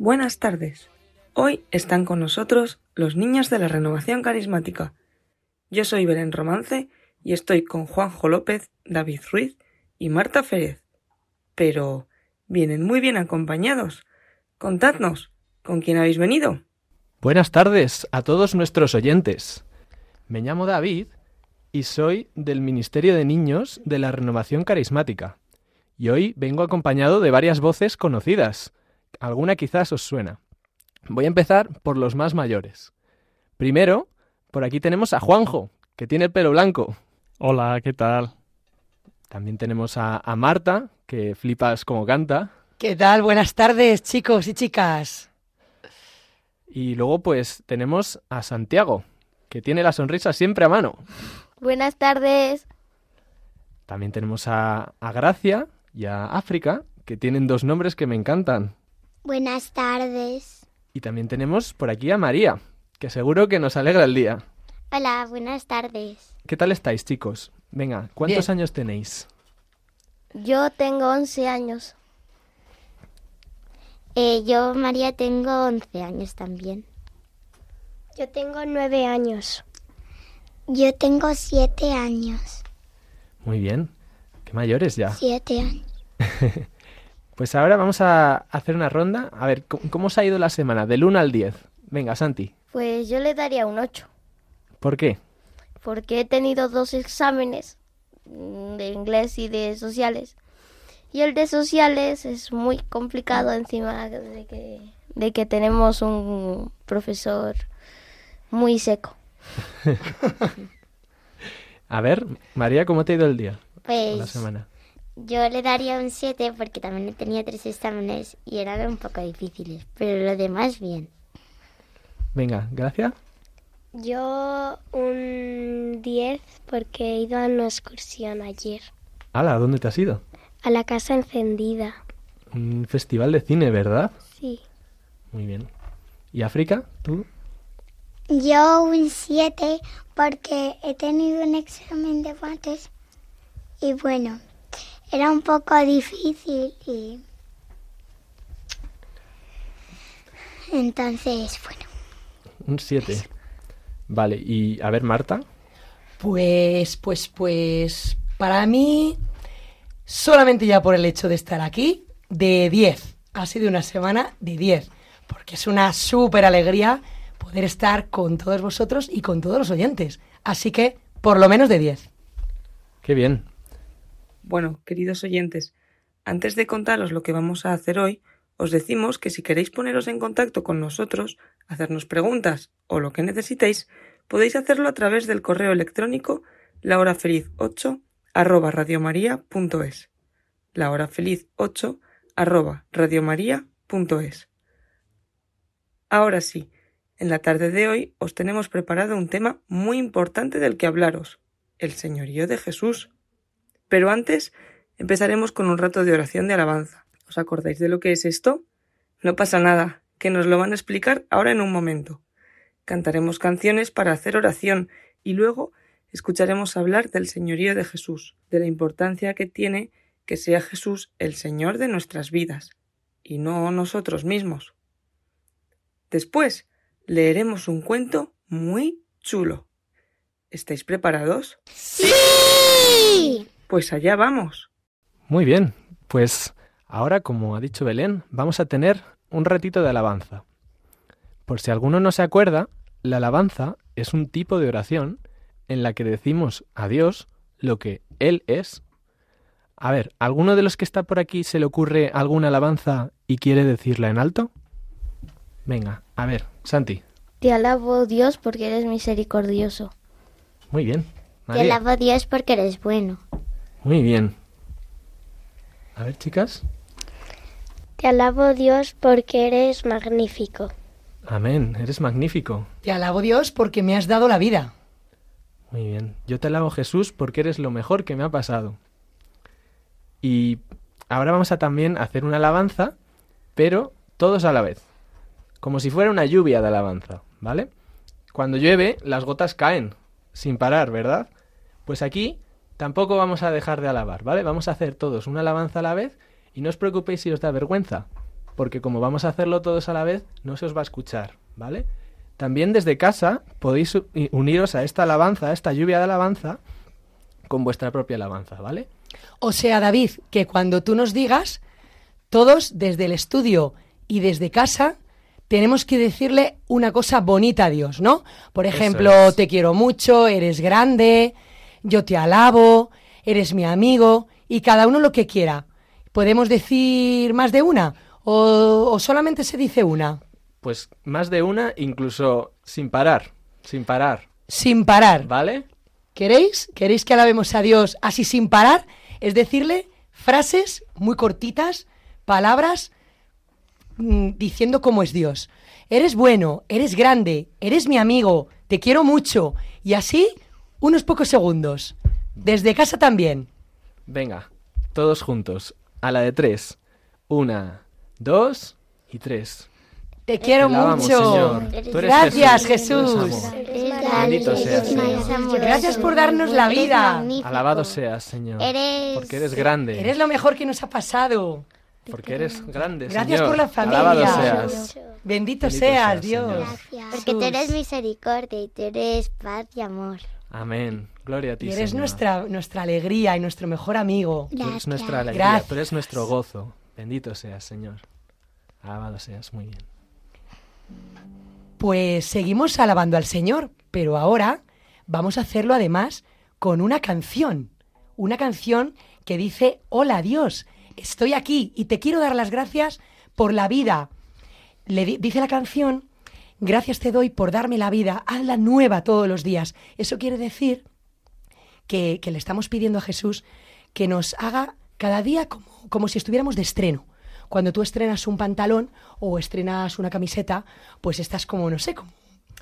Buenas tardes. Hoy están con nosotros los niños de la Renovación Carismática. Yo soy Belén Romance y estoy con Juanjo López, David Ruiz y Marta Férez. Pero vienen muy bien acompañados. Contadnos, ¿con quién habéis venido? Buenas tardes a todos nuestros oyentes. Me llamo David y soy del Ministerio de Niños de la Renovación Carismática. Y hoy vengo acompañado de varias voces conocidas. Alguna quizás os suena. Voy a empezar por los más mayores. Primero, por aquí tenemos a Juanjo, que tiene el pelo blanco. Hola, ¿qué tal? También tenemos a, a Marta, que flipas como canta. ¿Qué tal? Buenas tardes, chicos y chicas. Y luego pues tenemos a Santiago, que tiene la sonrisa siempre a mano. Buenas tardes. También tenemos a, a Gracia y a África, que tienen dos nombres que me encantan. Buenas tardes. Y también tenemos por aquí a María, que seguro que nos alegra el día. Hola, buenas tardes. ¿Qué tal estáis, chicos? Venga, ¿cuántos Bien. años tenéis? Yo tengo 11 años. Eh, yo, María, tengo 11 años también. Yo tengo 9 años. Yo tengo 7 años. Muy bien. Qué mayores ya. 7 años. Pues ahora vamos a hacer una ronda. A ver, ¿cómo, cómo os ha ido la semana? Del 1 al 10. Venga, Santi. Pues yo le daría un 8. ¿Por qué? Porque he tenido dos exámenes mm, de inglés y de sociales. Y el de sociales es muy complicado encima de que, de que tenemos un profesor muy seco. A ver, María, ¿cómo te ha ido el día? o la Pues semana. Yo le daría un 7 porque también tenía tres exámenes y eran un poco difíciles, pero lo demás bien. Venga, Gracia. Yo un 10 porque he ido a una excursión ayer, Hala, ¿dónde te has ido? a la casa encendida. Un festival de cine, ¿verdad? Sí. Muy bien. ¿Y África? ¿Tú? Yo un 7 porque he tenido un examen de mates y bueno, era un poco difícil y entonces, bueno, Un 7. Vale, y a ver, Marta. Pues, pues, pues, para mí, solamente ya por el hecho de estar aquí, de 10. Ha sido una semana de 10, porque es una súper alegría poder estar con todos vosotros y con todos los oyentes. Así que, por lo menos de 10. Qué bien. Bueno, queridos oyentes, antes de contaros lo que vamos a hacer hoy, os decimos que si queréis poneros en contacto con nosotros, hacernos preguntas o lo que necesitéis, podéis hacerlo a través del correo electrónico lahorafeliz8 arroba radiomaria.es lahorafeliz8 arroba radiomaria.es Ahora sí, en la tarde de hoy os tenemos preparado un tema muy importante del que hablaros, el señorío de Jesús. Pero antes empezaremos con un rato de oración de alabanza. ¿Os acordáis de lo que es esto? No pasa nada, que nos lo van a explicar ahora en un momento. Cantaremos canciones para hacer oración y luego escucharemos hablar del señorío de Jesús, de la importancia que tiene que sea Jesús el Señor de nuestras vidas, y no nosotros mismos. Después leeremos un cuento muy chulo. ¿Estáis preparados? ¡Sí! Pues allá vamos. Muy bien. Pues ahora, como ha dicho Belén, vamos a tener un ratito de alabanza. Por si alguno no se acuerda, la alabanza es un tipo de oración en la que decimos a Dios lo que Él es. A ver, ¿alguno de los que está por aquí se le ocurre alguna alabanza y quiere decirla en alto? Venga, a ver, Santi. Te alabo Dios porque eres misericordioso. Muy bien. Te alabo Dios porque eres bueno. Muy bien. A ver, chicas. Te alabo Dios porque eres magnífico. Amén, eres magnífico. Te alabo Dios porque me has dado la vida. Muy bien. Yo te alabo Jesús porque eres lo mejor que me ha pasado. Y ahora vamos a también hacer una alabanza, pero todos a la vez. Como si fuera una lluvia de alabanza, ¿vale? Cuando llueve, las gotas caen, sin parar, ¿verdad? Pues aquí tampoco vamos a dejar de alabar, ¿vale? Vamos a hacer todos una alabanza a la vez y no os preocupéis si os da vergüenza, porque como vamos a hacerlo todos a la vez, no se os va a escuchar, ¿vale? También desde casa podéis uniros a esta alabanza, a esta lluvia de alabanza, con vuestra propia alabanza, ¿vale? O sea, David, que cuando tú nos digas, todos desde el estudio y desde casa, tenemos que decirle una cosa bonita a Dios, ¿no? Por ejemplo, es. te quiero mucho, eres grande, yo te alabo, eres mi amigo, y cada uno lo que quiera. ¿Podemos decir más de una? ¿O, o solamente se dice una? Pues más de una, incluso sin parar, sin parar, Sin parar. ¿vale? ¿Queréis? ¿Queréis que alabemos a Dios así sin parar? Es decirle frases muy cortitas, palabras mm, diciendo cómo es Dios. Eres bueno, eres grande, eres mi amigo, te quiero mucho. Y así, unos pocos segundos. Desde casa también. Venga, todos juntos, a la de tres. Una, dos y tres. Te quiero alabamos, mucho. Señor. Tú eres Gracias, Jesús, Bendito seas, Señor. Gracias por darnos la vida. Alabado seas, Señor. Porque eres grande. Eres lo mejor que nos ha pasado. Porque eres grande, Gracias Señor. por la familia. Alabado seas. Bendito, Bendito seas, seas, Dios. Porque tú eres misericordia y tú eres paz y amor. Amén. Gloria a ti, Y eres Señor. nuestra, nuestra alegría y nuestro mejor amigo. Tú eres nuestra alegría, Gracias. tú eres nuestro gozo. Bendito seas, Señor. Alabado seas, muy bien. Pues seguimos alabando al Señor, pero ahora vamos a hacerlo además con una canción. Una canción que dice, hola Dios, estoy aquí y te quiero dar las gracias por la vida. Le di- dice la canción, gracias te doy por darme la vida, hazla nueva todos los días. Eso quiere decir que, que le estamos pidiendo a Jesús que nos haga cada día como, como si estuviéramos de estreno. Cuando tú estrenas un pantalón o estrenas una camiseta, pues estás como, no sé, como,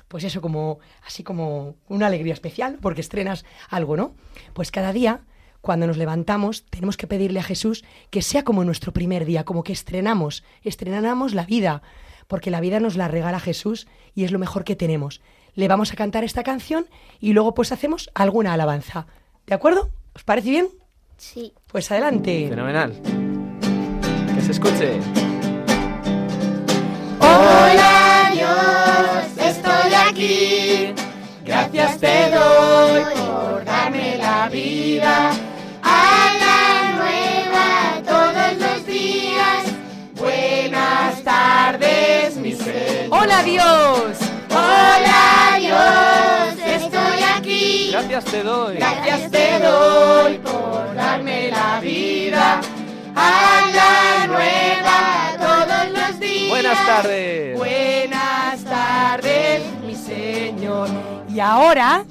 pues eso, como, así como una alegría especial, porque estrenas algo, ¿no? Pues cada día, cuando nos levantamos, tenemos que pedirle a Jesús que sea como nuestro primer día, como que estrenamos, estrenamos la vida, porque la vida nos la regala Jesús y es lo mejor que tenemos. Le vamos a cantar esta canción y luego pues hacemos alguna alabanza. ¿De acuerdo? ¿Os parece bien? Sí. Pues adelante. Fenomenal. Que se escuche. Hola Dios, estoy aquí. Gracias te doy por darme la vida. ¡Hola Dios! Hola Dios, estoy aquí. Gracias te doy. Gracias te doy por darme la vida. A la nueva todos los días. Buenas tardes. Buenas tardes, mi Señor. Y ahora,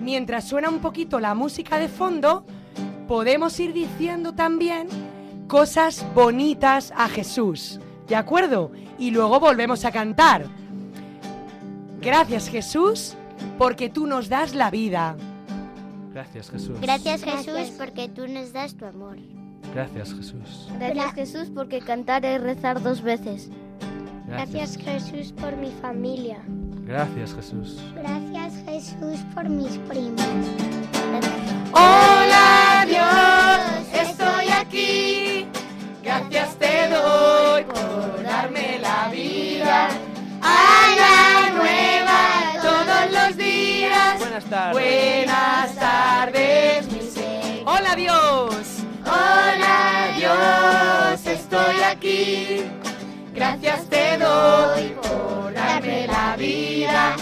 mientras suena un poquito la música de fondo, podemos ir diciendo también cosas bonitas a Jesús. ¿De acuerdo? Y luego volvemos a cantar. Gracias Jesús, porque tú nos das la vida. Gracias, Jesús. Gracias Jesús porque tú nos das tu amor. Gracias, Jesús. Gracias Jesús porque cantar es rezar dos veces. Gracias Jesús por mi familia. Gracias, Jesús. Gracias Jesús por mis primos. Hola Dios, días. Buenas tardes. Buenas tardes, mi Señor. ¡Hola Dios! Hola Dios, estoy aquí. Gracias te doy por darme la vida.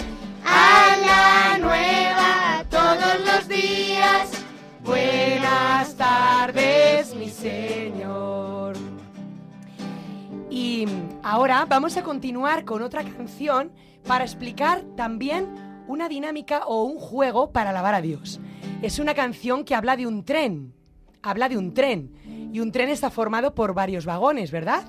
A la nueva todos los días. Buenas tardes, mi Señor. Y ahora vamos a continuar con otra canción para explicar también una dinámica o un juego para alabar a Dios. Es una canción que habla de un tren. Habla de un tren. Y un tren está formado por varios vagones, ¿verdad?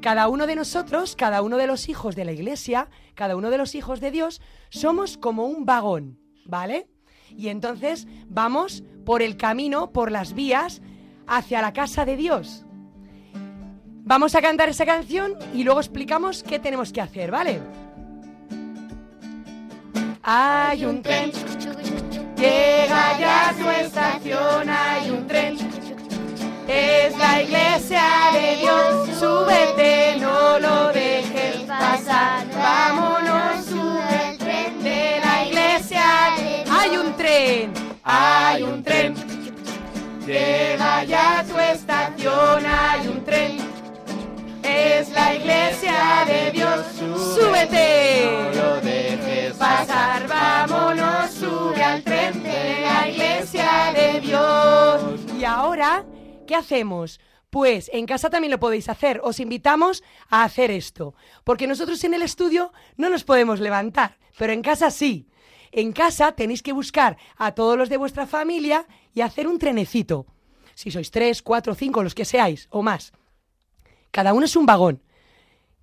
Cada uno de nosotros, cada uno de los hijos de la iglesia, cada uno de los hijos de Dios, somos como un vagón, ¿vale? Y entonces vamos por el camino, por las vías, hacia la casa de Dios. Vamos a cantar esa canción y luego explicamos qué tenemos que hacer, ¿vale? Hay un tren, llega ya a su estación, hay un tren. Es la iglesia de Dios, súbete, no lo dejes pasar. Vámonos, sube el tren de la iglesia. Hay un tren, hay un tren. Llega ya a su estación, hay un tren. Es la iglesia de Dios, súbete. No lo dejes pasar, vámonos, sube al tren de la iglesia de Dios. Y ahora, ¿qué hacemos? Pues en casa también lo podéis hacer. Os invitamos a hacer esto. Porque nosotros en el estudio no nos podemos levantar, pero en casa sí. En casa tenéis que buscar a todos los de vuestra familia y hacer un trenecito. Si sois tres, cuatro, cinco, los que seáis, o más. Cada uno es un vagón.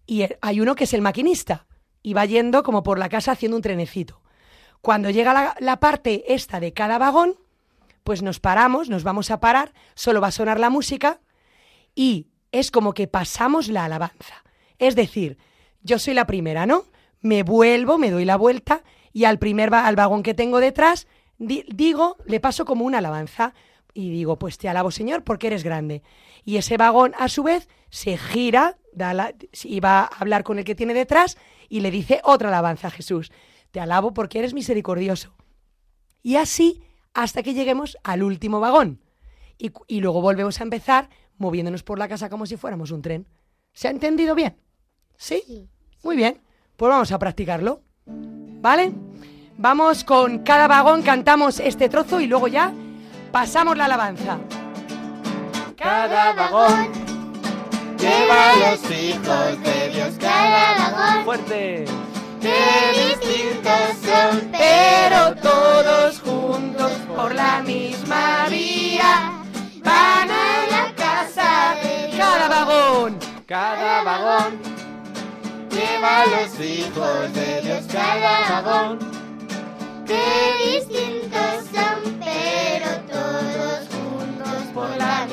Y hay uno que es el maquinista. Y va yendo como por la casa haciendo un trenecito. Cuando llega la, parte esta de cada vagón, pues nos paramos, nos vamos a parar, solo va a sonar la música y es como que pasamos la alabanza. Es decir, yo soy la primera, ¿no? Me vuelvo, me doy la vuelta y al primer al vagón que tengo detrás di- digo, le paso como una alabanza y digo, pues te alabo Señor porque eres grande. Y ese vagón a su vez se gira da la- y va a hablar con el que tiene detrás y le dice otra alabanza a Jesús. Te alabo porque eres misericordioso. Y así hasta que lleguemos al último vagón. Y, y luego volvemos a empezar moviéndonos por la casa como si fuéramos un tren. ¿Se ha entendido bien? ¿Sí? Muy bien. Pues vamos a practicarlo. ¿Vale? Vamos con cada vagón, cantamos este trozo y luego ya pasamos la alabanza. Cada vagón lleva a los hijos de Dios. Cada vagón ¡Fuerte! que distintos son, Pero todos juntos por la misma vía van a la casa de cada vagón. Cada vagón lleva a los hijos de Dios. Cada vagón que distintos son, pero todos la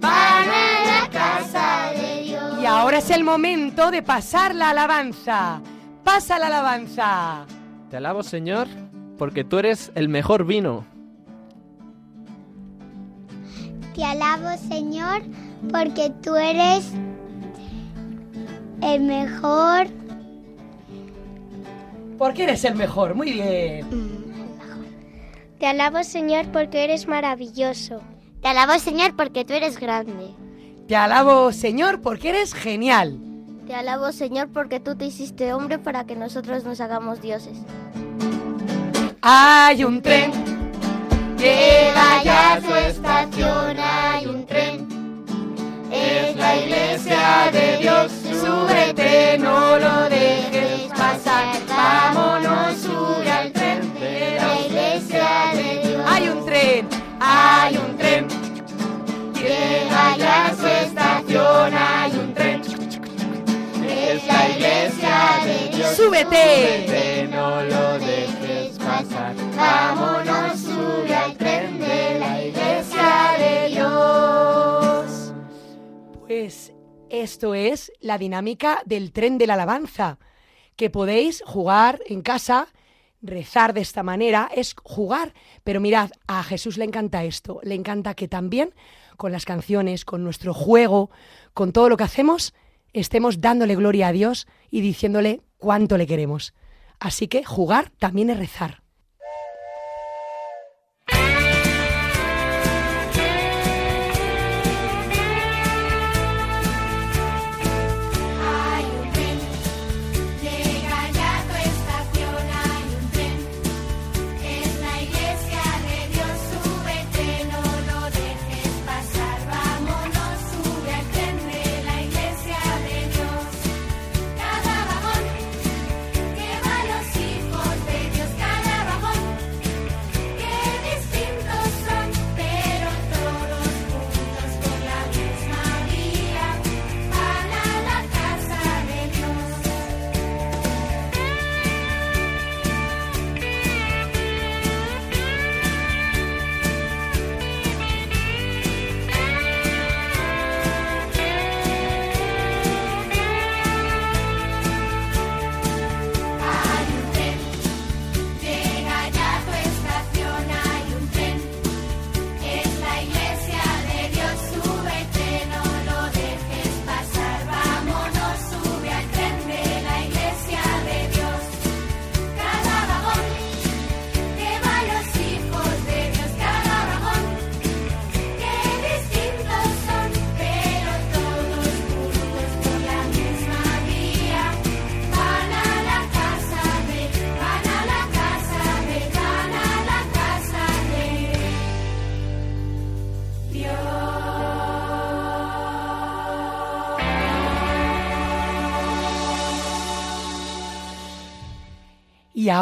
van a la casa de Dios. Y ahora es el momento de pasar la alabanza. Pasa la alabanza. Te alabo, Señor, porque tú eres el mejor vino. Te alabo, Señor, porque tú eres el mejor. Porque eres el mejor. Muy bien. Te alabo, Señor, porque eres maravilloso. Te alabo, Señor, porque tú eres grande. Te alabo, Señor, porque eres genial. Te alabo, Señor, porque tú te hiciste hombre para que nosotros nos hagamos dioses. Hay un tren. Llega ya a su estación, hay un tren. Es la iglesia de Dios. Súbete, no lo dejes pasar. Vámonos, tren, hay un tren. Llega ya a su estación, hay un tren. Es la iglesia de Dios. Súbete. no lo dejes pasar. Vámonos, sube al tren de la iglesia de Dios. Pues esto es la dinámica del tren de la alabanza, que podéis jugar en casa, rezar de esta manera, es jugar. Pero mirad, a Jesús le encanta esto, le encanta que también con las canciones, con nuestro juego, con todo lo que hacemos, estemos dándole gloria a Dios y diciéndole cuánto le queremos. Así que jugar también es rezar.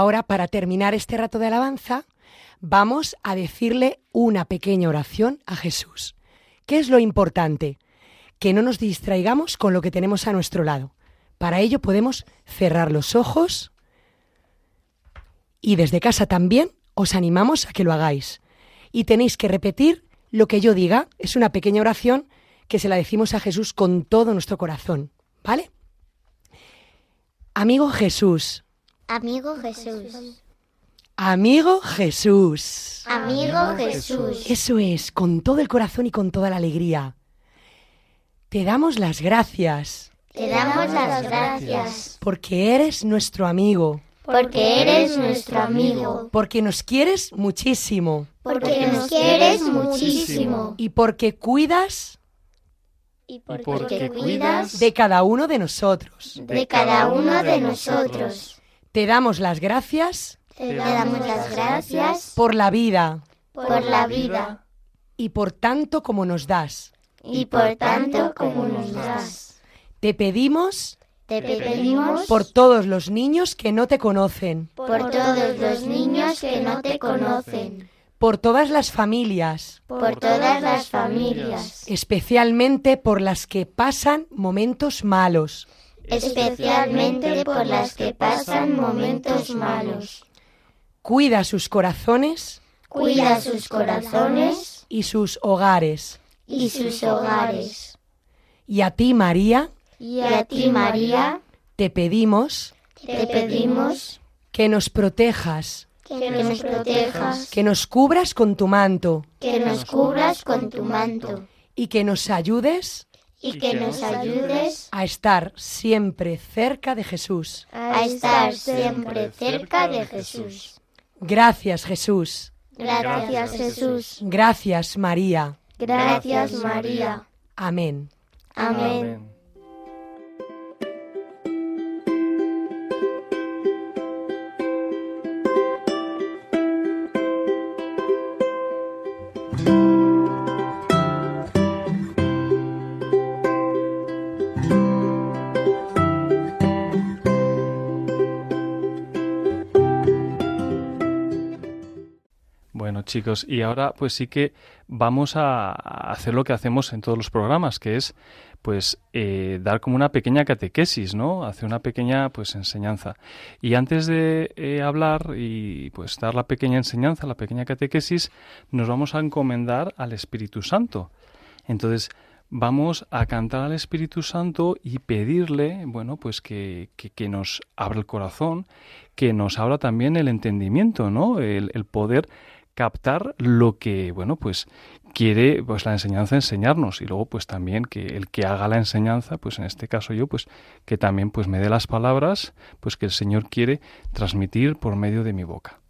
Ahora, para terminar este rato de alabanza, vamos a decirle una pequeña oración a Jesús. ¿Qué es lo importante? Que no nos distraigamos con lo que tenemos a nuestro lado. Para ello podemos cerrar los ojos y desde casa también os animamos a que lo hagáis. Y tenéis que repetir lo que yo diga. Es una pequeña oración que se la decimos a Jesús con todo nuestro corazón. ¿Vale? Amigo Jesús. Amigo Jesús. Amigo Jesús. Amigo Jesús. Eso es, con todo el corazón y con toda la alegría. Te damos las gracias Te damos las gracias porque eres nuestro amigo, porque eres nuestro amigo, porque nos quieres muchísimo porque nos quieres muchísimo y porque cuidas y porque porque cuidas de cada uno de nosotros. de cada uno de nosotros. Te damos las gracias Te damos las gracias por la vida por la vida y por tanto como nos das. y por tanto como nos das. Te pedimos Te pedimos por todos los niños que no te conocen, por todos los niños que no te conocen, por todas las familias, por todas las familias, especialmente por las que pasan momentos malos. Especialmente por las que pasan momentos malos. Cuida sus corazones Cuida sus corazones y sus hogares. y sus hogares. Y a ti, María, Y a ti, María, te pedimos te pedimos que nos protejas, que nos protejas, que nos cubras con tu manto que nos cubras con tu manto y que nos ayudes y que nos ayudes a estar siempre cerca de Jesús. a estar siempre cerca de Jesús. Gracias, Jesús. Gracias, Jesús. Gracias, María. Gracias, María. Amén. Amén. Chicos, y ahora pues sí que vamos a hacer lo que hacemos en todos los programas, que es pues eh, dar como una pequeña catequesis, ¿no? Hacer una pequeña pues enseñanza. Y antes de eh, hablar y pues dar la pequeña enseñanza, la pequeña catequesis, nos vamos a encomendar al Espíritu Santo. Entonces, vamos a cantar al Espíritu Santo y pedirle, bueno, pues que, que, nos abra el corazón, que nos abra también el entendimiento, ¿no? El poder captar lo que, bueno, pues quiere pues la enseñanza enseñarnos y luego pues también que el que haga la enseñanza, pues en este caso yo, pues que también pues me dé las palabras, pues que el Señor quiere transmitir por medio de mi boca.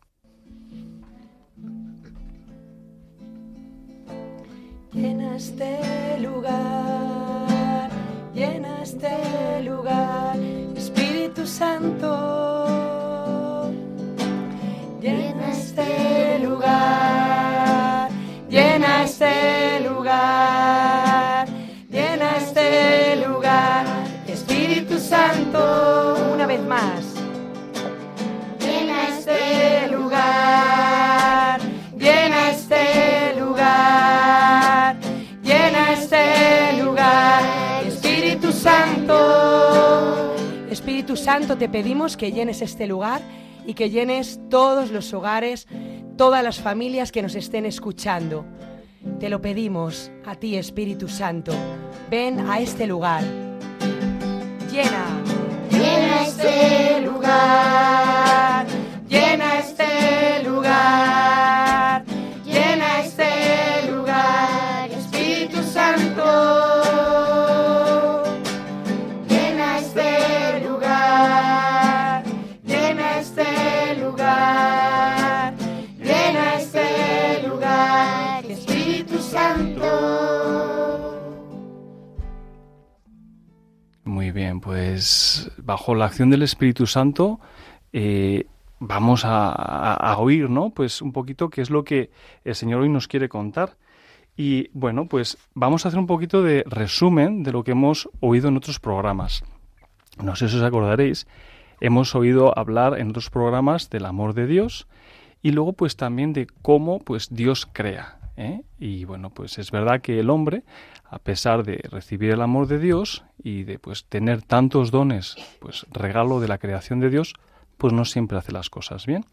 Llena lugar, llena lugar, Espíritu Santo. Este lugar, llena este lugar, llena este lugar, Espíritu Santo. Una vez más. Llena este lugar, llena este lugar, llena este lugar, Espíritu Santo. Espíritu Santo, te pedimos que llenes este lugar y que llenes todos los hogares, todas las familias que nos estén escuchando. Te lo pedimos a ti, Espíritu Santo. Ven a este lugar. Llena. Llena este lugar. Bien, pues bajo la acción del Espíritu Santo eh, vamos a, a- oír, ¿no? Pues un poquito qué es lo que el Señor hoy nos quiere contar. Y bueno, pues vamos a hacer un poquito de resumen de lo que hemos oído en otros programas. No sé si os acordaréis, hemos oído hablar en otros programas del amor de Dios y luego pues también de cómo pues Dios crea. ¿Eh? Y bueno, pues es verdad que el hombre, a pesar de recibir el amor de Dios y de pues tener tantos dones, pues regalo de la creación de Dios, pues no siempre hace las cosas bien.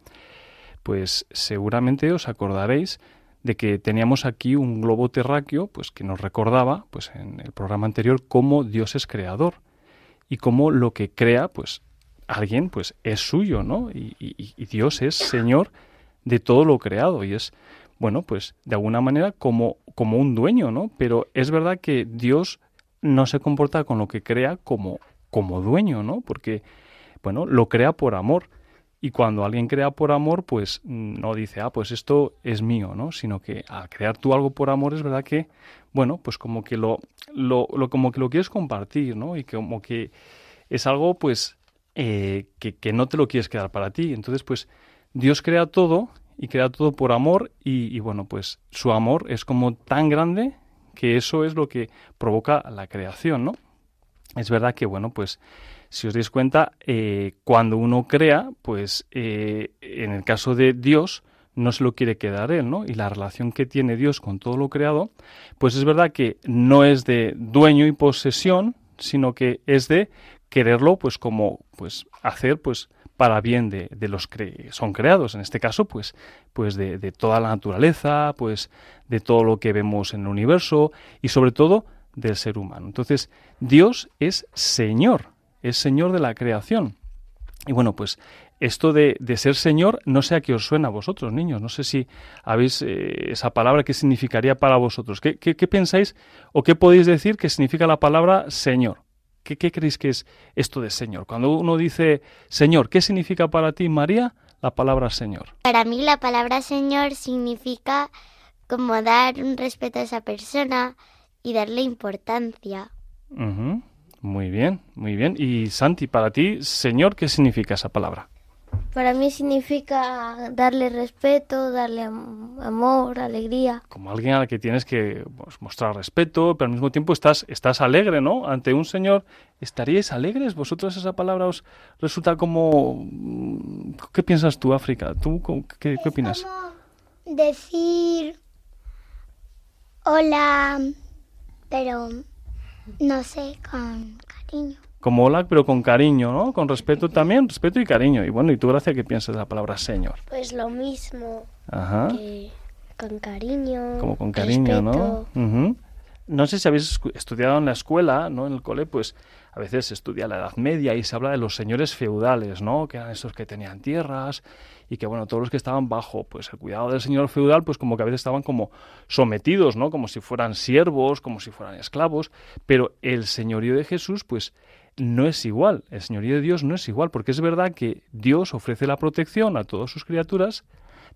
Pues seguramente os acordaréis de que teníamos aquí un globo terráqueo, pues que nos recordaba, pues en el programa anterior, cómo Dios es creador y cómo lo que crea, pues alguien, pues es suyo, ¿no? Y, y- y Dios es Señor de todo lo creado y es, bueno, pues de alguna manera como, como un dueño, ¿no? Pero es verdad que Dios no se comporta con lo que crea como, como dueño, ¿no? Porque, bueno, lo crea por amor. Y cuando alguien crea por amor, pues no dice, ah, pues esto es mío, ¿no? Sino que al crear tú algo por amor es verdad que, bueno, pues como que lo, lo, como que lo quieres compartir, ¿no? Y como que es algo, pues, eh, que, que no te lo quieres quedar para ti. Entonces, pues, Dios crea todo y crea todo por amor y, bueno, pues su amor es como tan grande que eso es lo que provoca la creación, ¿no? Es verdad que, bueno, pues si os dais cuenta, eh, cuando uno crea, pues eh, en el caso de Dios, no se lo quiere quedar él, ¿no? Y la relación que tiene Dios con todo lo creado, pues es verdad que no es de dueño y posesión, sino que es de quererlo, pues como, pues hacer, pues para bien de, los que son creados, en este caso, pues, pues de, toda la naturaleza, pues de todo lo que vemos en el universo y sobre todo del ser humano. Entonces, Dios es Señor, es Señor de la creación. Y bueno, pues esto de, de ser Señor, no sé a qué os suena a vosotros, niños. No sé si habéis eh, esa palabra, qué significaría para vosotros. ¿Qué, qué, qué pensáis o qué podéis decir que significa la palabra Señor? ¿Qué, ¿Qué creéis que es esto de Señor? Cuando uno dice Señor, ¿qué significa para ti, María, la palabra Señor? Para mí la palabra Señor significa como dar un respeto a esa persona y darle importancia. Ujú, Muy bien, muy bien. Y Santi, para ti, Señor, ¿qué significa esa palabra? Para mí significa darle respeto, darle am- amor, alegría. como alguien al que tienes que pues, mostrar respeto, pero al mismo tiempo estás, estás alegre, ¿no? Ante un señor, ¿estaríais alegres? ¿Vosotros esa palabra os resulta como... mm, ¿Qué piensas tú, África? ¿Tú qué, qué opinas? Decir hola, pero no sé, con cariño. Como hola, pero con cariño, ¿no? Con respeto también, respeto y cariño. Y bueno, ¿y tú, Gracia, qué piensas de la palabra señor? Pues lo mismo, Ajá. que con cariño. como con cariño, ¿no? respeto. Ujú. No sé si habéis estudiado en la escuela, ¿no? En el cole, pues a veces se estudia la Edad Media y se habla de los señores feudales, ¿no? Que eran esos que tenían tierras y que, bueno, todos los que estaban bajo, pues el cuidado del señor feudal, pues como que a veces estaban como sometidos, ¿no? Como si fueran siervos, como si fueran esclavos, pero el señorío de Jesús, pues no es igual, el señorío de Dios no es igual, porque es verdad que Dios ofrece la protección a todas sus criaturas,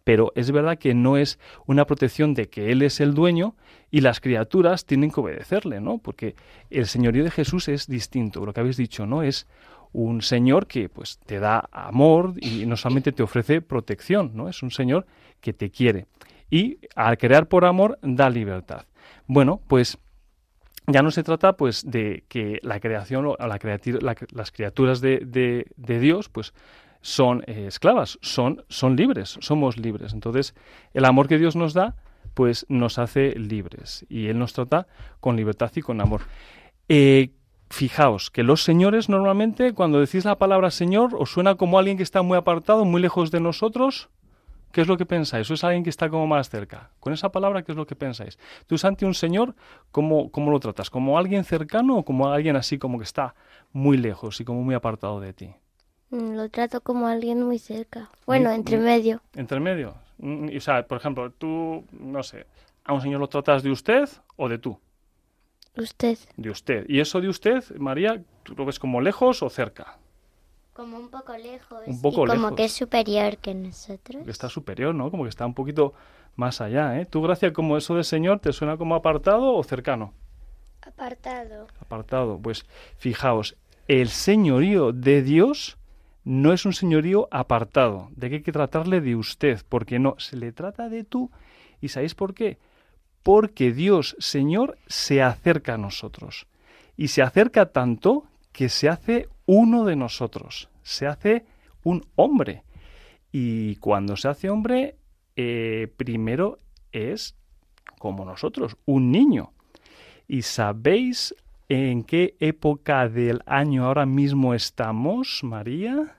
pero es verdad que no es una protección de que Él es el dueño y las criaturas tienen que obedecerle, ¿no? Porque el señorío de Jesús es distinto, lo que habéis dicho, ¿no? Es un señor que pues te da amor y no solamente te ofrece protección, ¿no? Es un señor que te quiere y al crear por amor da libertad. Bueno, pues ya no se trata pues de que la creación o la las criaturas de Dios pues son eh, esclavas, son, son libres, somos libres. Entonces, el amor que Dios nos da, pues nos hace libres. Y Él nos trata con libertad y con amor. Eh, fijaos que los señores normalmente, cuando decís la palabra Señor, os suena como alguien que está muy apartado, muy lejos de nosotros. ¿Qué es lo que pensáis? ¿O es alguien que está como más cerca? Con esa palabra, ¿qué es lo que pensáis? Tú, ante un señor, ¿cómo, ¿cómo lo tratas? ¿Como alguien cercano o como alguien así como que está muy lejos y como muy apartado de ti? Mm, Lo trato como alguien muy cerca. Bueno, Muy- entre medio. ¿Entre medio? Mm, O sea, por ejemplo, tú, no sé, a un señor lo tratas de usted o de tú. Usted. De usted. ¿Y eso de usted, María, tú lo ves como lejos o cerca? Como un poco lejos. Un poco y como lejos. que es superior que nosotros. Está superior, ¿no? Como que está un poquito más allá, ¿eh? ¿Tú, Gracia, como eso de señor, te suena como apartado o cercano? Apartado. Apartado. Pues fijaos, el señorío de Dios no es un señorío apartado, de que hay que tratarle de usted, porque no, se le trata de tú. ¿Y sabéis por qué? Porque Dios, Señor, se acerca a nosotros. Y se acerca tanto que se hace uno de nosotros, se hace un hombre. Y cuando se hace hombre, eh, primero es como nosotros, un niño. ¿Y sabéis en qué época del año ahora mismo estamos, María?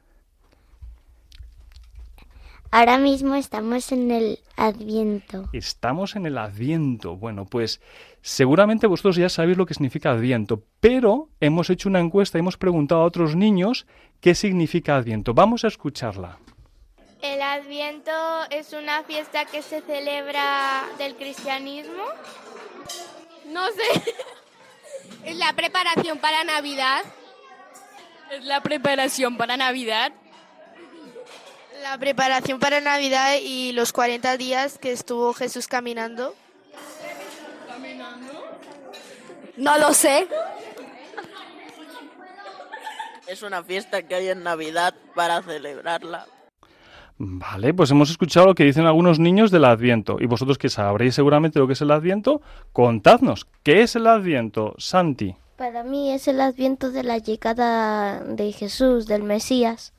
Ahora mismo estamos en el Adviento. Estamos en el Adviento. Bueno, pues seguramente vosotros ya sabéis lo que significa Adviento, pero hemos hecho una encuesta y hemos preguntado a otros niños qué significa Adviento. Vamos a escucharla. El Adviento es una fiesta que se celebra del cristianismo. No sé. Es la preparación para Navidad. Es la preparación para Navidad. La preparación para Navidad y los 40 días que estuvo Jesús caminando. No lo sé. Es una fiesta que hay en Navidad para celebrarla. Vale, pues hemos escuchado lo que dicen algunos niños del Adviento. Y vosotros que sabréis seguramente lo que es el Adviento, contadnos, ¿qué es el Adviento, Santi? Para mí es el adviento de la llegada de Jesús, del Mesías.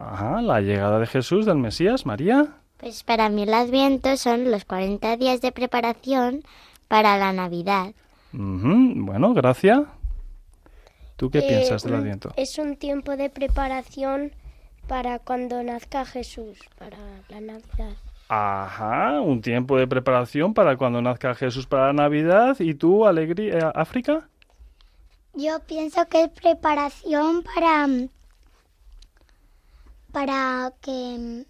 Ajá, la llegada de Jesús, del Mesías, María. Pues para mí el Adviento son los 40 días de preparación para la Navidad. Bueno, gracias. ¿Tú qué Eh, piensas del un- Adviento? Es un tiempo de preparación para cuando nazca Jesús, para la Navidad. Ajá, un tiempo de preparación para cuando nazca Jesús para la Navidad. ¿Y tú, Alegría, África? Yo pienso que es preparación para para que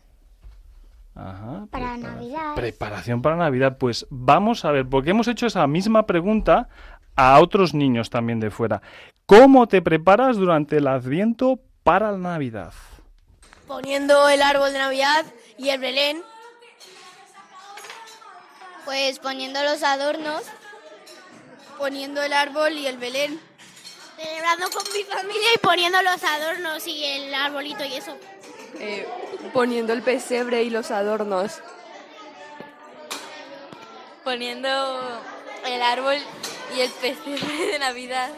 Ajá. para Navidad. Preparación para Navidad. Pues vamos a ver, porque hemos hecho esa misma pregunta a otros niños también de fuera. ¿Cómo te preparas durante el Adviento para la Navidad? Poniendo el árbol de Navidad y el Belén. Pues poniendo los adornos. Poniendo el árbol y el Belén. Celebrando con mi familia y poniendo los adornos y el arbolito y eso. Eh, poniendo el pesebre y los adornos. Poniendo el árbol y el pesebre de Navidad.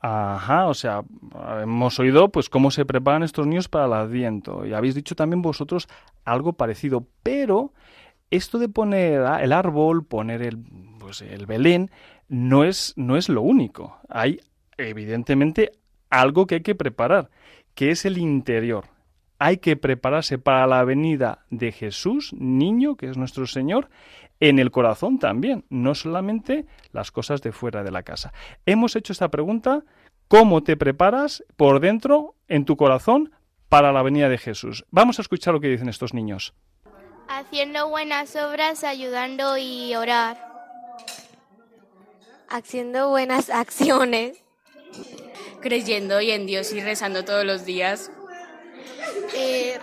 Ajá, o sea, hemos oído pues cómo se preparan estos niños para el Adviento y habéis dicho también vosotros algo parecido, pero esto de poner el árbol, poner el pues el Belén no es no es lo único. Hay evidentemente algo que hay que preparar, que es el interior. Hay que prepararse para la venida de Jesús, niño, que es nuestro Señor, en el corazón también, no solamente las cosas de fuera de la casa. Hemos hecho esta pregunta, ¿cómo te preparas por dentro, en tu corazón, para la venida de Jesús? Vamos a escuchar lo que dicen estos niños. Haciendo buenas obras, ayudando y orar. Haciendo buenas acciones. Creyendo hoy en Dios y rezando todos los días. Eh,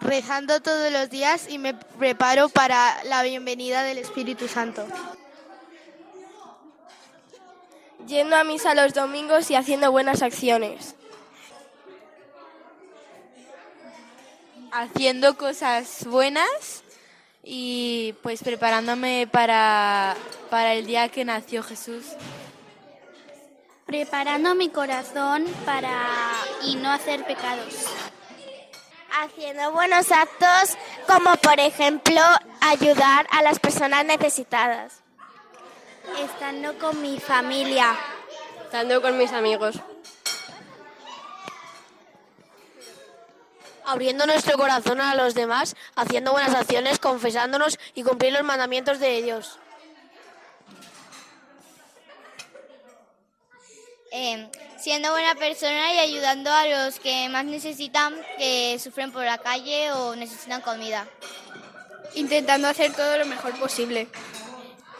rezando todos los días y me preparo para la bienvenida del Espíritu Santo. Yendo a misa los domingos y haciendo buenas acciones. Haciendo cosas buenas y pues preparándome para, para el día que nació Jesús. Preparando mi corazón para y no hacer pecados. Haciendo buenos actos como por ejemplo ayudar a las personas necesitadas. Estando con mi familia. Estando con mis amigos. Abriendo nuestro corazón a los demás, haciendo buenas acciones, confesándonos y cumplir los mandamientos de Dios. Eh, siendo buena persona y ayudando a los que más necesitan, que sufren por la calle o necesitan comida. Intentando hacer todo lo mejor posible.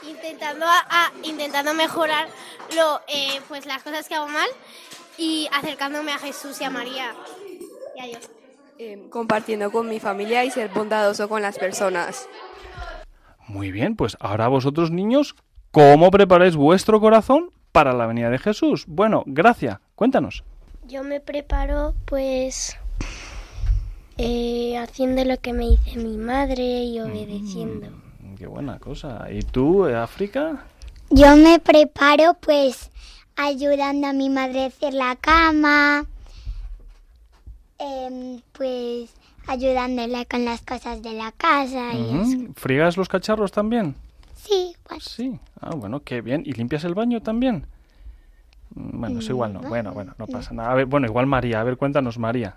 Intentando, a- a- intentando mejorar lo, eh, pues las cosas que hago mal y acercándome a Jesús y a María y a Dios. Eh, compartiendo con mi familia y ser bondadoso con las personas. Muy bien, pues ahora vosotros niños, ¿cómo preparáis vuestro corazón para la venida de Jesús? Bueno, gracias, cuéntanos. Yo me preparo pues eh, haciendo lo que me dice mi madre y obedeciendo. Qué buena cosa. ¿Y tú, África? Yo me preparo pues ayudando a mi madre a hacer la cama, em, pues ayudándola con las cosas de la casa y eso. Ujú. ¿Friegas los cacharros también? Sí, pues Sí. Ah, bueno, qué bien. ¿Y limpias el baño también? Mm, Bueno, eso igual no. Bueno, bueno, no pasa nada. A ver, bueno, igual María. A ver, cuéntanos, María.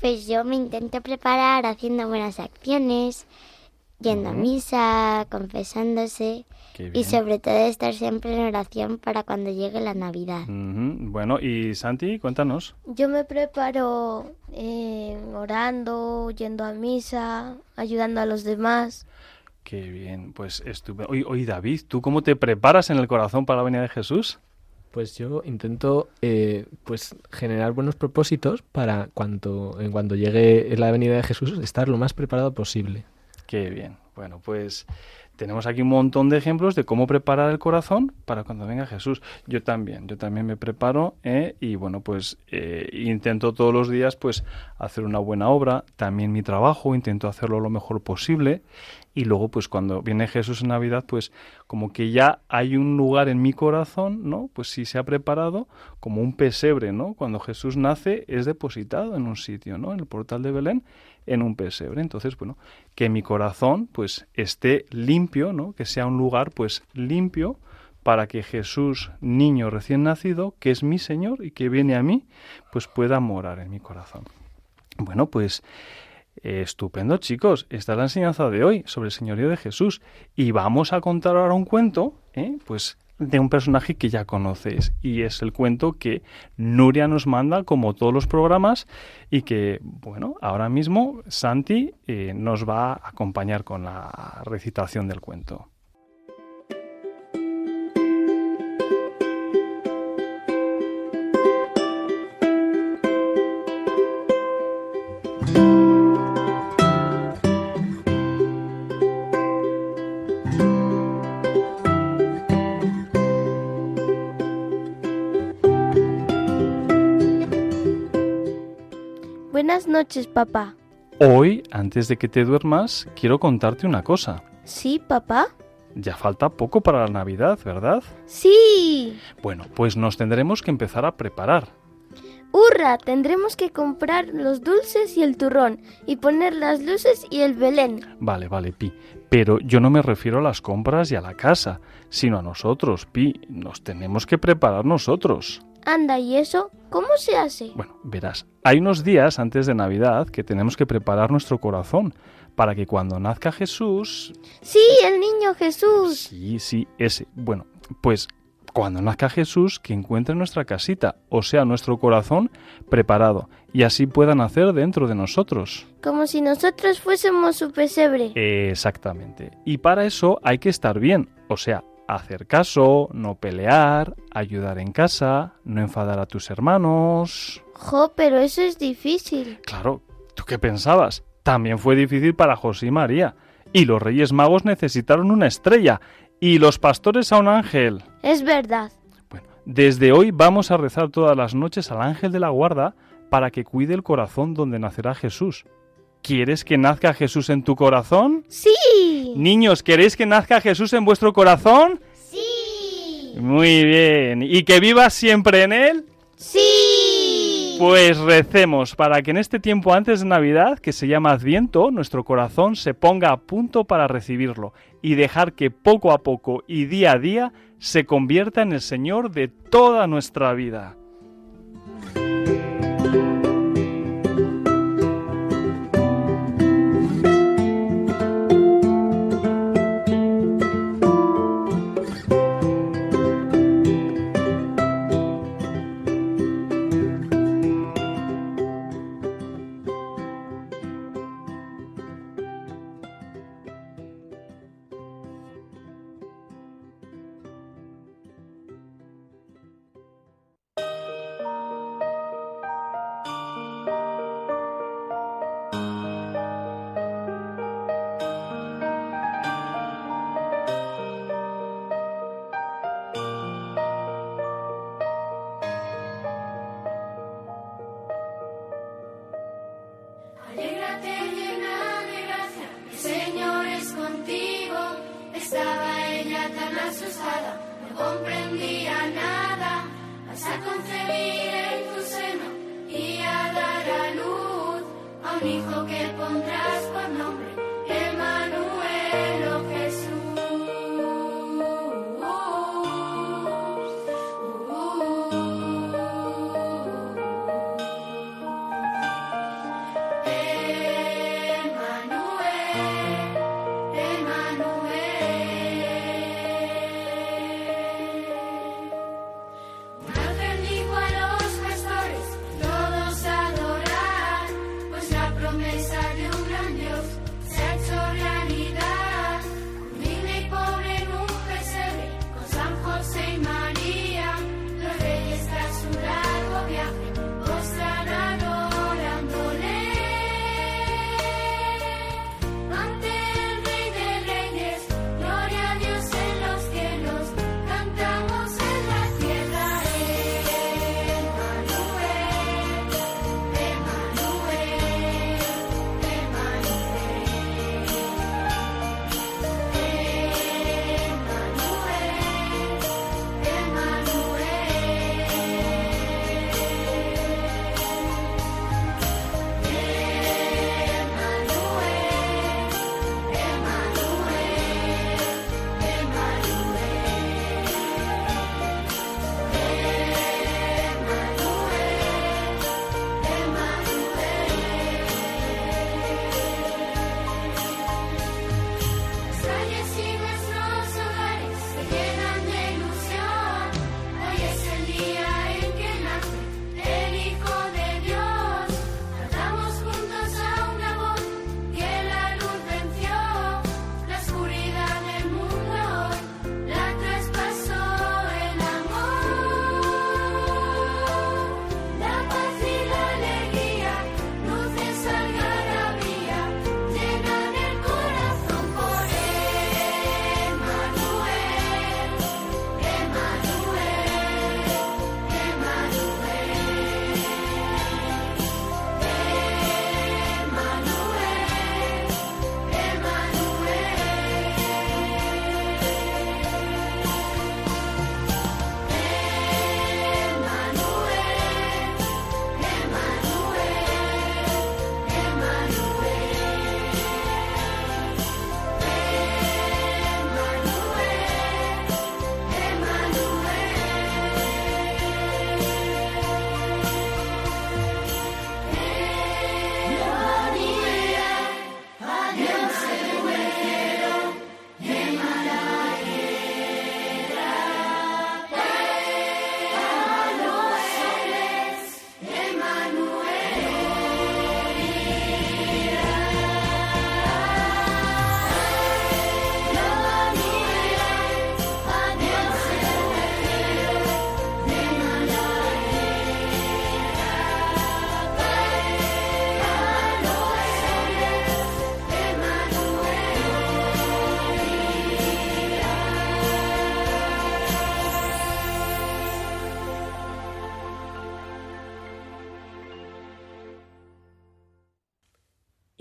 Pues yo me intento preparar haciendo buenas acciones, yendo a misa, confesándose Qué y sobre todo estar siempre en oración para cuando llegue la Navidad. Bueno, y Santi, cuéntanos. Yo me preparo eh, orando, yendo a misa, ayudando a los demás. Qué bien, pues estuve. Oye, David, ¿tú cómo te preparas en el corazón para la venida de Jesús? Pues yo intento eh, pues generar buenos propósitos para cuando, en cuando llegue la venida de Jesús estar lo más preparado posible. Qué bien. Bueno, pues tenemos aquí un montón de ejemplos de cómo preparar el corazón para cuando venga Jesús. Yo también, yo también me preparo ¿eh? y bueno, pues eh, intento todos los días pues hacer una buena obra, también mi trabajo, intento hacerlo lo mejor posible y luego pues cuando viene Jesús en Navidad pues como que ya hay un lugar en mi corazón, ¿no? Pues sí se ha preparado como un pesebre, ¿no? Cuando Jesús nace es depositado en un sitio, ¿no? En el portal de Belén en un pesebre. Entonces, bueno, que mi corazón pues esté limpio, ¿no? Que sea un lugar pues limpio para que Jesús, niño recién nacido, que es mi Señor y que viene a mí, pues pueda morar en mi corazón. Bueno, pues estupendo, chicos. Esta es la enseñanza de hoy sobre el señorío de Jesús. Y vamos a contar ahora un cuento, ¿eh? pues de un personaje que ya conocéis. Y es el cuento que Nuria nos manda, como todos los programas, y que, bueno, ahora mismo Santi eh, nos va a acompañar con la recitación del cuento. Noches, papá. Hoy, antes de que te duermas, quiero contarte una cosa. ¿Sí, papá? Ya falta poco para la Navidad, ¿verdad? Sí. Bueno, pues nos tendremos que empezar a preparar. ¡Hurra! Tendremos que comprar los dulces y el turrón y poner las luces y el Belén. Vale, vale, Pi. Pero yo no me refiero a las compras y a la casa, sino a nosotros, Pi. Nos tenemos que preparar nosotros. Anda, ¿y eso? ¿Cómo se hace? Bueno, verás, hay unos días antes de Navidad que tenemos que preparar nuestro corazón para que cuando nazca Jesús... Sí, el niño Jesús. Sí, sí, ese. Bueno, pues cuando nazca Jesús, que encuentre nuestra casita, o sea, nuestro corazón preparado, y así pueda nacer dentro de nosotros. Como si nosotros fuésemos su pesebre. Exactamente. Y para eso hay que estar bien, o sea, hacer caso, no pelear, ayudar en casa, no enfadar a tus hermanos. Jo, pero eso es difícil. Claro, ¿tú qué pensabas? También fue difícil para José y María. Y los Reyes Magos necesitaron una estrella y los pastores a un ángel. Es verdad. Desde hoy vamos a rezar todas las noches al ángel de la guarda para que cuide el corazón donde nacerá Jesús. ¿Quieres que nazca Jesús en tu corazón? Sí. Niños, ¿queréis que nazca Jesús en vuestro corazón? Sí. Muy bien. ¿Y que vivas siempre en él? Sí. Pues recemos para que en este tiempo antes de Navidad, que se llama Adviento, nuestro corazón se ponga a punto para recibirlo y dejar que poco a poco y día a día se convierta en el Señor de toda nuestra vida.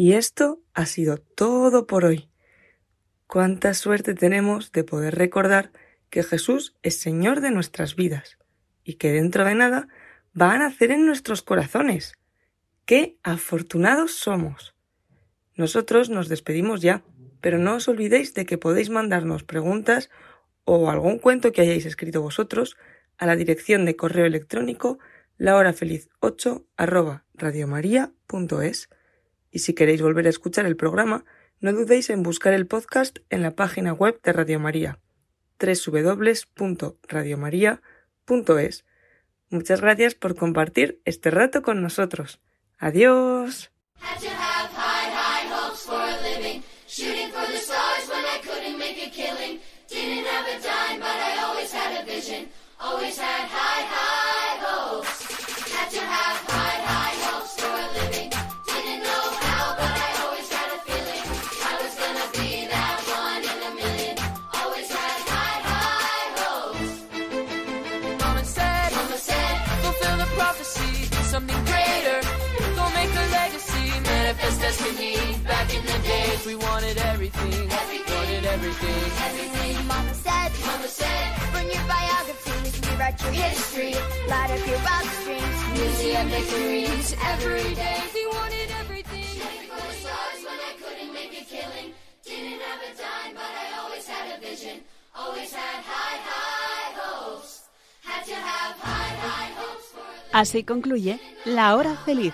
Y esto ha sido todo por hoy. Cuánta suerte tenemos de poder recordar que Jesús es Señor de nuestras vidas y que dentro de nada va a nacer en nuestros corazones. ¡Qué afortunados somos! Nosotros nos despedimos ya, pero no os olvidéis de que podéis mandarnos preguntas o algún cuento que hayáis escrito vosotros a la dirección de correo electrónico lahorafeliz8 arroba. Y si queréis volver a escuchar el programa, no dudéis en buscar el podcast en la página web de Radio María, www.radiomaria.es. Muchas gracias por compartir este rato con nosotros. Adiós. We wanted everything, wanted everything. everything. Mama said, Mama said, burn your biographies, rewrite your history, light up your streams, victories every day. We wanted everything. Shooting for the stars when I couldn't make a killing. Didn't have a dime, but I always had a vision. Always had high, high hopes. Had to have high, high hopes for a Así concluye La Hora Feliz,